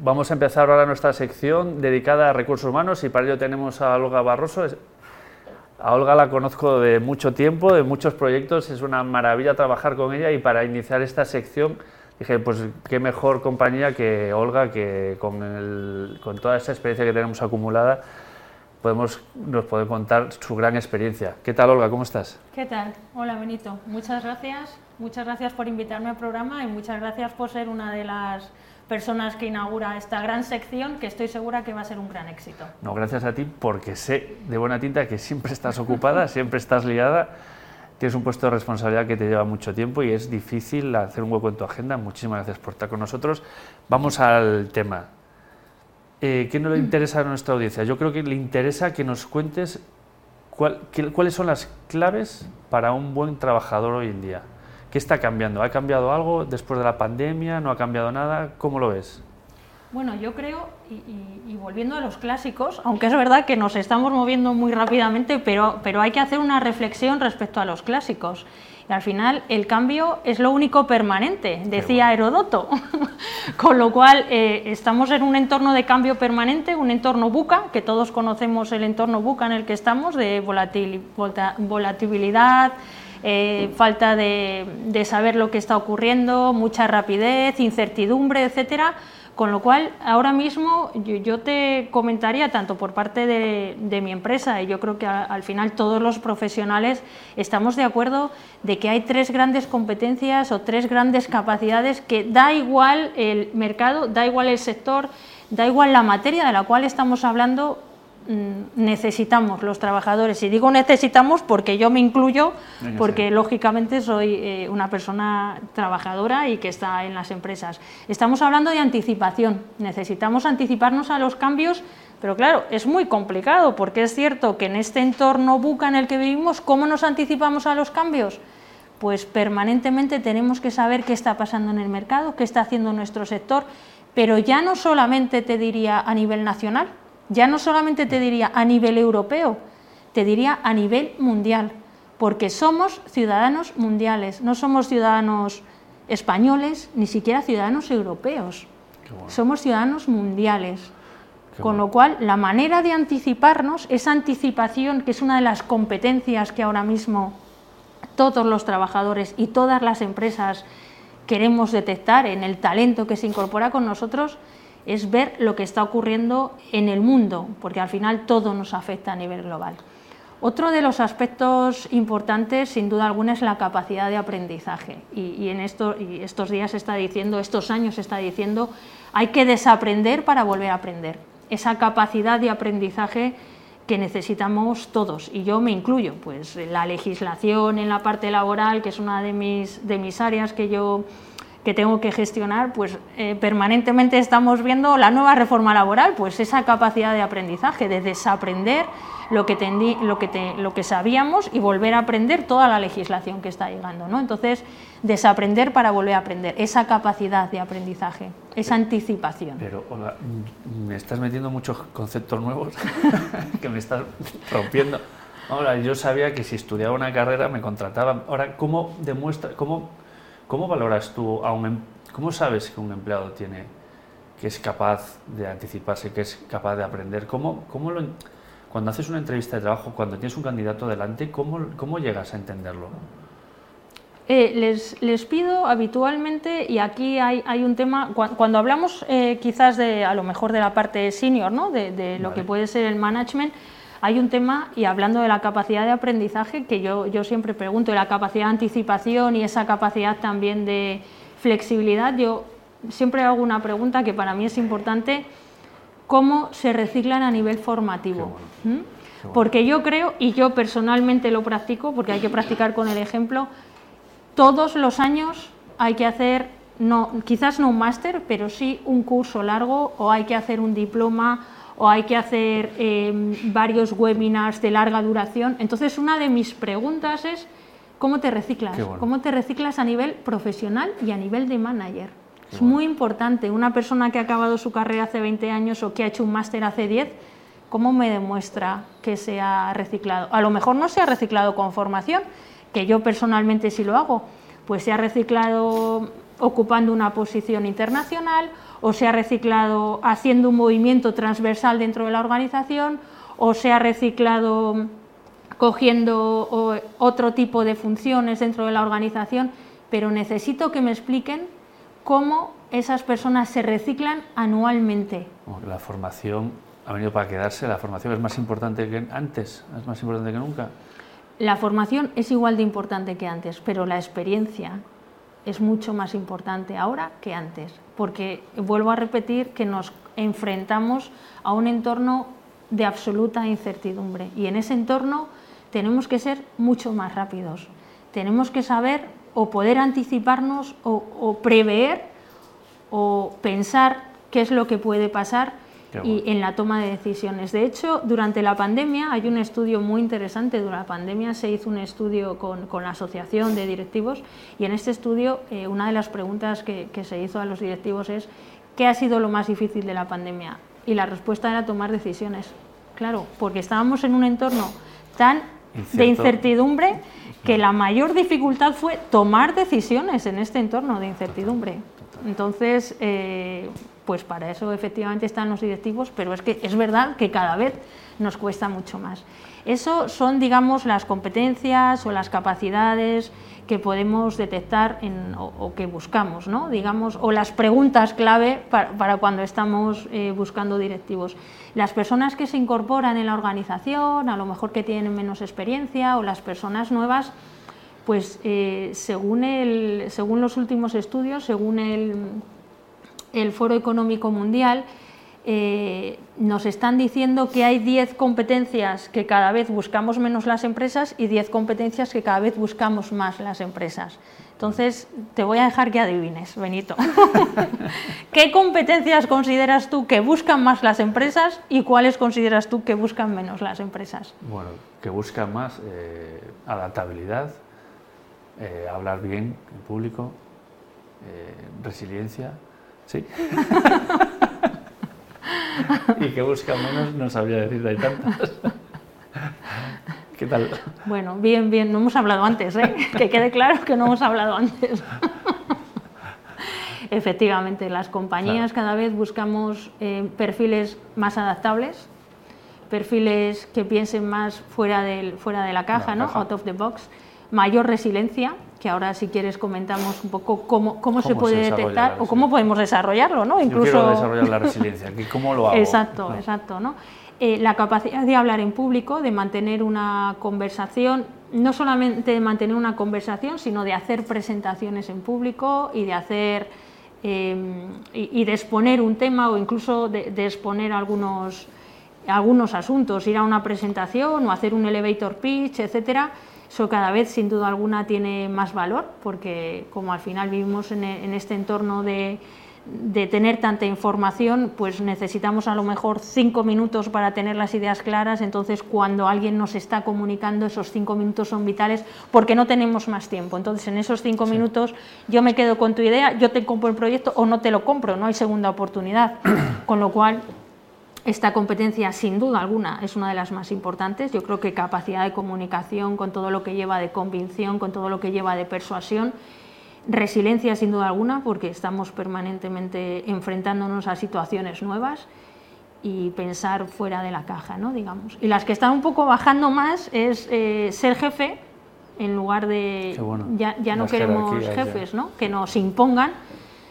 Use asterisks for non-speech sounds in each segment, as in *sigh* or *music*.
Vamos a empezar ahora nuestra sección dedicada a recursos humanos y para ello tenemos a Olga Barroso. A Olga la conozco de mucho tiempo, de muchos proyectos, es una maravilla trabajar con ella y para iniciar esta sección dije, pues qué mejor compañía que Olga, que con, con toda esa experiencia que tenemos acumulada podemos, nos puede contar su gran experiencia. ¿Qué tal Olga? ¿Cómo estás? ¿Qué tal? Hola Benito, muchas gracias. Muchas gracias por invitarme al programa y muchas gracias por ser una de las personas que inaugura esta gran sección que estoy segura que va a ser un gran éxito. No, gracias a ti porque sé de buena tinta que siempre estás ocupada, *laughs* siempre estás liada, tienes un puesto de responsabilidad que te lleva mucho tiempo y es difícil hacer un hueco en tu agenda. Muchísimas gracias por estar con nosotros. Vamos al tema. Eh, ¿Qué no le interesa a nuestra audiencia? Yo creo que le interesa que nos cuentes cuáles son las claves para un buen trabajador hoy en día. ¿Qué está cambiando? ¿Ha cambiado algo después de la pandemia? ¿No ha cambiado nada? ¿Cómo lo ves? Bueno, yo creo, y, volviendo a los clásicos, aunque es verdad que nos estamos moviendo muy rápidamente, pero, pero hay que hacer una reflexión respecto a los clásicos. Y al final el cambio es lo único permanente, decía Herodoto. *laughs* Con lo cual eh, estamos en un entorno de cambio permanente, un entorno buca, que todos conocemos el entorno buca en el que estamos, de volatilidad, eh, falta de, saber lo que está ocurriendo, mucha rapidez, incertidumbre, etcétera. Con lo cual, ahora mismo yo, te comentaría, tanto por parte de, mi empresa, y yo creo que al final todos los profesionales estamos de acuerdo de que hay tres grandes competencias o tres grandes capacidades que da igual el mercado, da igual el sector, da igual la materia de la cual estamos hablando, necesitamos los trabajadores. Y digo necesitamos porque yo me incluyo, porque lógicamente soy eh, una persona trabajadora y que está en las empresas. Estamos hablando de anticipación. Necesitamos anticiparnos a los cambios, pero claro, es muy complicado porque es cierto que en este entorno buca en el que vivimos, ¿cómo nos anticipamos a los cambios? Pues permanentemente tenemos que saber qué está pasando en el mercado, qué está haciendo nuestro sector, pero ya no solamente te diría a nivel nacional, ya no solamente te diría a nivel europeo, te diría a nivel mundial, porque somos ciudadanos mundiales, no somos ciudadanos españoles, ni siquiera ciudadanos europeos, somos ciudadanos mundiales. con lo cual, la manera de anticiparnos, esa anticipación, que es una de las competencias que ahora mismo todos los trabajadores y todas las empresas queremos detectar en el talento que se incorpora con nosotros, es ver lo que está ocurriendo en el mundo, porque al final todo nos afecta a nivel global. Otro de los aspectos importantes, sin duda alguna, es la capacidad de aprendizaje. Y, en esto, y estos días se está diciendo, estos años está diciendo, hay que desaprender para volver a aprender. Esa capacidad de aprendizaje que necesitamos todos, y yo me incluyo, pues la legislación en la parte laboral, que es una de mis, de mis áreas que yo que tengo que gestionar, pues eh, permanentemente estamos viendo la nueva reforma laboral, pues esa capacidad de aprendizaje, de desaprender lo que, lo que, lo que sabíamos y volver a aprender toda la legislación que está llegando. ¿no? Entonces, desaprender para volver a aprender, esa capacidad de aprendizaje, esa anticipación. Pero, hola, me estás metiendo muchos conceptos nuevos *laughs* que me estás rompiendo. Ahora, yo sabía que si estudiaba una carrera me contrataban. Ahora, ¿cómo demuestra, cómo ¿Cómo valoras tú a un, em-, cómo sabes que un empleado tiene, que es capaz de anticiparse, que es capaz de aprender? ¿Cómo, cómo lo, cuando haces una entrevista de trabajo, cuando tienes un candidato delante, cómo, cómo llegas a entenderlo? Eh, les, les, pido habitualmente, y aquí hay, hay un tema, cuando, hablamos eh, quizás de a lo mejor de la parte senior, ¿no? de, de lo que puede ser el management, hay un tema, y hablando de la capacidad de aprendizaje, que yo, yo siempre pregunto, de la capacidad de anticipación y esa capacidad también de flexibilidad, yo siempre hago una pregunta que para mí es importante, ¿cómo se reciclan a nivel formativo? ¿Mm? Porque yo creo, y yo personalmente lo practico, porque hay que practicar con el ejemplo, todos los años hay que hacer, no, quizás no un máster, pero sí un curso largo o hay que hacer un diploma o hay que hacer em, varios webinars de larga duración. Entonces, una de mis preguntas es, ¿cómo te reciclas? ¿Cómo te reciclas a nivel profesional y a nivel de manager? es muy importante. Una persona que ha acabado su carrera hace 20 años o que ha hecho un máster hace 10, ¿cómo me demuestra que se ha reciclado? A lo mejor no se ha reciclado con formación, que yo personalmente sí lo hago, pues se ha reciclado ocupando una posición internacional o se ha reciclado haciendo un movimiento transversal dentro de la organización, o se ha reciclado cogiendo otro tipo de funciones dentro de la organización, pero necesito que me expliquen cómo esas personas se reciclan anualmente. La formación ha venido para quedarse, la formación es más importante que antes, es más importante que nunca. La formación es igual de importante que antes, pero la experiencia es mucho más importante ahora que antes, porque vuelvo a repetir que nos enfrentamos a un entorno de absoluta incertidumbre y en ese entorno tenemos que ser mucho más rápidos, tenemos que saber o poder anticiparnos o, prever o pensar qué es lo que puede pasar y en la toma de decisiones. De hecho, durante la pandemia hay un estudio muy interesante. Durante la pandemia se hizo un estudio con, la Asociación de Directivos y en este estudio eh, una de las preguntas que, se hizo a los directivos es ¿qué ha sido lo más difícil de la pandemia? Y la respuesta era tomar decisiones. Claro, porque estábamos en un entorno tan de incertidumbre que la mayor dificultad fue tomar decisiones en este entorno de incertidumbre. Entonces, eh, pues para eso efectivamente están los directivos, pero es que es verdad que cada vez nos cuesta mucho más. Eso son, digamos, las competencias o las capacidades que podemos detectar o, que buscamos, ¿no? digamos, o las preguntas clave para, cuando estamos eh, buscando directivos. Las personas que se incorporan en la organización, a lo mejor que tienen menos experiencia, o las personas nuevas, pues eh, según, el, según los últimos estudios, según el el Foro Económico Mundial, eh, nos están diciendo que hay 10 competencias que cada vez buscamos menos las empresas y 10 competencias que cada vez buscamos más las empresas. Entonces, te voy a dejar que adivines, Benito. *laughs* ¿Qué competencias consideras tú que buscan más las empresas y cuáles consideras tú que buscan menos las empresas? Bueno, que buscan más eh, adaptabilidad, eh, hablar bien en público, resiliencia, Sí. *laughs* y que busca menos, no sabría decir, hay tantas. ¿Qué tal? Bueno, bien, bien, no hemos hablado antes, ¿eh? que quede claro que no hemos hablado antes. *laughs* Efectivamente, las compañías cada vez buscamos eh, perfiles más adaptables, perfiles que piensen más fuera, del, fuera de la caja, ¿no? out of the box, mayor resiliencia, que ahora si quieres comentamos un poco cómo, cómo, se puede detectar o cómo podemos desarrollarlo, ¿no? Incluso... Yo quiero desarrollar la resiliencia, ¿cómo lo hago? Exacto, exacto, ¿no? Eh, la capacidad de hablar en público, de mantener una conversación, no solamente de mantener una conversación, sino de hacer presentaciones en público y de hacer em, y, de exponer un tema o incluso de, de exponer algunos algunos asuntos, ir a una presentación o hacer un elevator pitch, etcétera, eso cada vez, sin duda alguna, tiene más valor, porque como al final vivimos en, e, este entorno de, tener tanta información, pues necesitamos a lo mejor cinco minutos para tener las ideas claras, entonces cuando alguien nos está comunicando, esos cinco minutos son vitales porque no tenemos más tiempo. Entonces en esos cinco minutos yo me quedo con tu idea, yo te compro el proyecto o no te lo compro, no hay segunda oportunidad. *clears throat* con lo cual esta competencia, sin duda alguna, es una de las más importantes. Yo creo que capacidad de comunicación, con todo lo que lleva de convicción, con todo lo que lleva de persuasión, resiliencia, sin duda alguna, porque estamos permanentemente enfrentándonos a situaciones nuevas y pensar fuera de la caja, ¿no? digamos. Y las que están un poco bajando más es eh, ser jefe en lugar de ya, ya no queremos jefes, ¿no? que nos impongan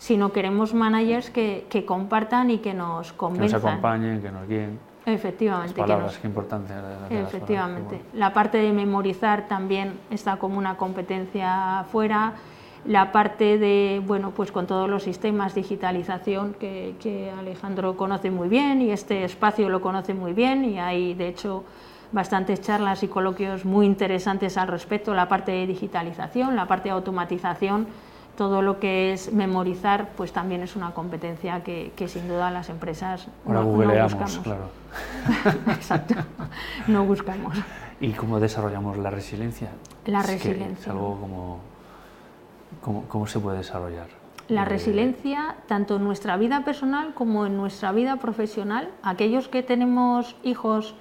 sino queremos managers que, que compartan y que nos convenzan. Que nos acompañen, que nos guíen. Efectivamente. Las palabras, que importante. Efectivamente. La parte de memorizar también está como una competencia fuera. La parte de, bueno, pues con todos los sistemas, digitalización, que, que Alejandro conoce muy bien y este espacio lo conoce muy bien y hay, de hecho, bastantes charlas y coloquios muy interesantes al respecto, la parte de digitalización, la parte de automatización todo lo que es memorizar, pues también es una competencia que, sin duda las empresas no, buscamos. Claro. *laughs* Exacto, no buscamos. ¿Y cómo desarrollamos la resiliencia? La resiliencia. Es algo como, ¿cómo, se puede desarrollar? La eh, resiliencia, tanto en nuestra vida personal como en nuestra vida profesional, aquellos que tenemos hijos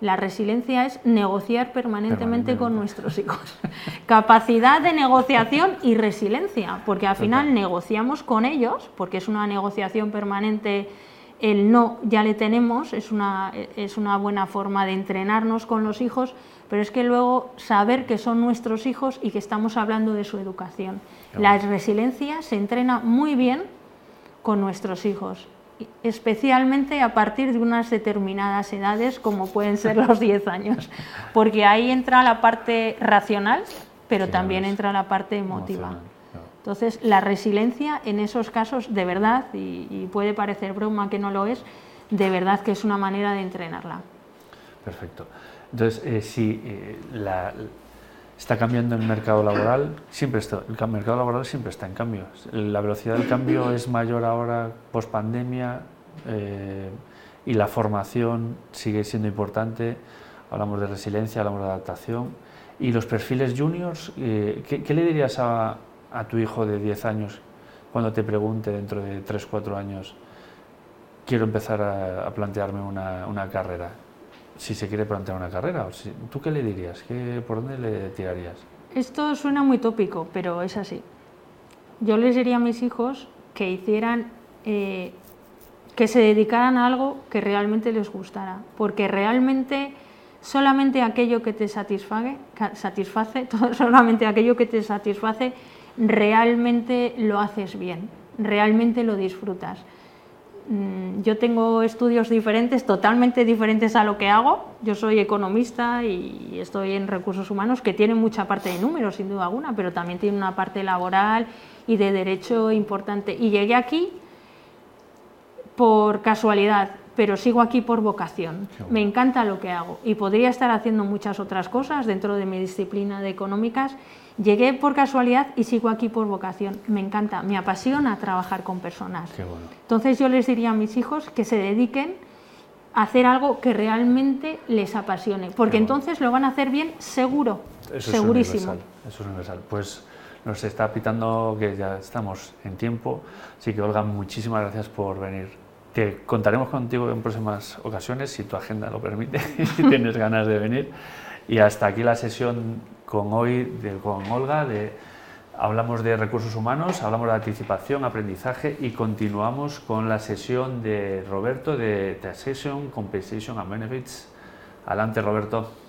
La resiliencia es negociar permanentemente con nuestros hijos. *laughs* Capacidad de negociación y resiliencia, porque al final negociamos con ellos, porque es una negociación permanente el no ya le tenemos, es una, es una buena forma de entrenarnos con los hijos, pero es que luego saber que son nuestros hijos y que estamos hablando de su educación. La resiliencia se entrena muy bien con nuestros hijos, especialmente a partir de unas determinadas edades, como pueden ser los 10 años, porque ahí entra la parte racional, pero también entra la parte emotiva. Entonces, la resiliencia en esos casos, de verdad, y, puede parecer broma que no lo es, de verdad que es una manera de entrenarla. Perfecto. Entonces, eh, si eh, está cambiando el mercado laboral, siempre está, el mercado laboral siempre está en cambio. La velocidad del cambio es mayor ahora post pandemia eh, y la formación sigue siendo importante. Hablamos de resiliencia, hablamos de adaptación. Y los perfiles juniors, ¿qué, ¿qué, le dirías a, a tu hijo de 10 años cuando te pregunte dentro de 3, 4 años, quiero empezar a, plantearme una, carrera? Si se quiere plantear una carrera, ¿tú qué le dirías? ¿Qué, ¿Por dónde le tirarías? Esto suena muy tópico, pero es así. Yo les diría a mis hijos que hicieran, eh, que se dedicaran a algo que realmente les gustara, porque realmente solamente aquello que te satisface, *laughs* satisface solamente aquello que te satisface realmente lo haces bien, realmente lo disfrutas. Mm, yo tengo estudios diferentes, totalmente diferentes a lo que hago. Yo soy economista y estoy en recursos humanos, que tiene mucha parte de números, sin duda alguna, pero también tiene una parte laboral y de derecho importante. Y llegué aquí por casualidad, pero sigo aquí por vocación. Me encanta lo que hago y podría estar haciendo muchas otras cosas dentro de mi disciplina de económicas Llegué por casualidad y sigo aquí por vocación. Me encanta, me apasiona trabajar con personas. Entonces yo les diría a mis hijos que se dediquen a hacer algo que realmente les apasione, porque entonces lo van a hacer bien seguro, segurísimo. eso es universal. Pues nos está pitando que ya estamos en tiempo, así que Olga, muchísimas gracias por venir. Te contaremos contigo en próximas ocasiones, si tu agenda lo permite *laughs* y tienes ganas de venir. Y hasta aquí la sesión con hoy de, con Olga de hablamos de recursos humanos, hablamos de anticipación, aprendizaje y continuamos con la sesión de Roberto de Taxation, Compensation and Benefits. Adelante Roberto.